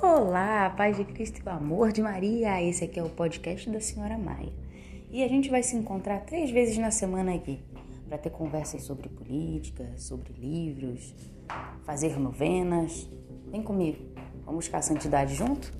Olá, paz de Cristo e o amor de Maria. Esse aqui é o podcast da Senhora Maia. E a gente vai se encontrar três vezes na semana aqui para ter conversas sobre política, sobre livros, fazer novenas. Vem comigo, vamos buscar a santidade junto?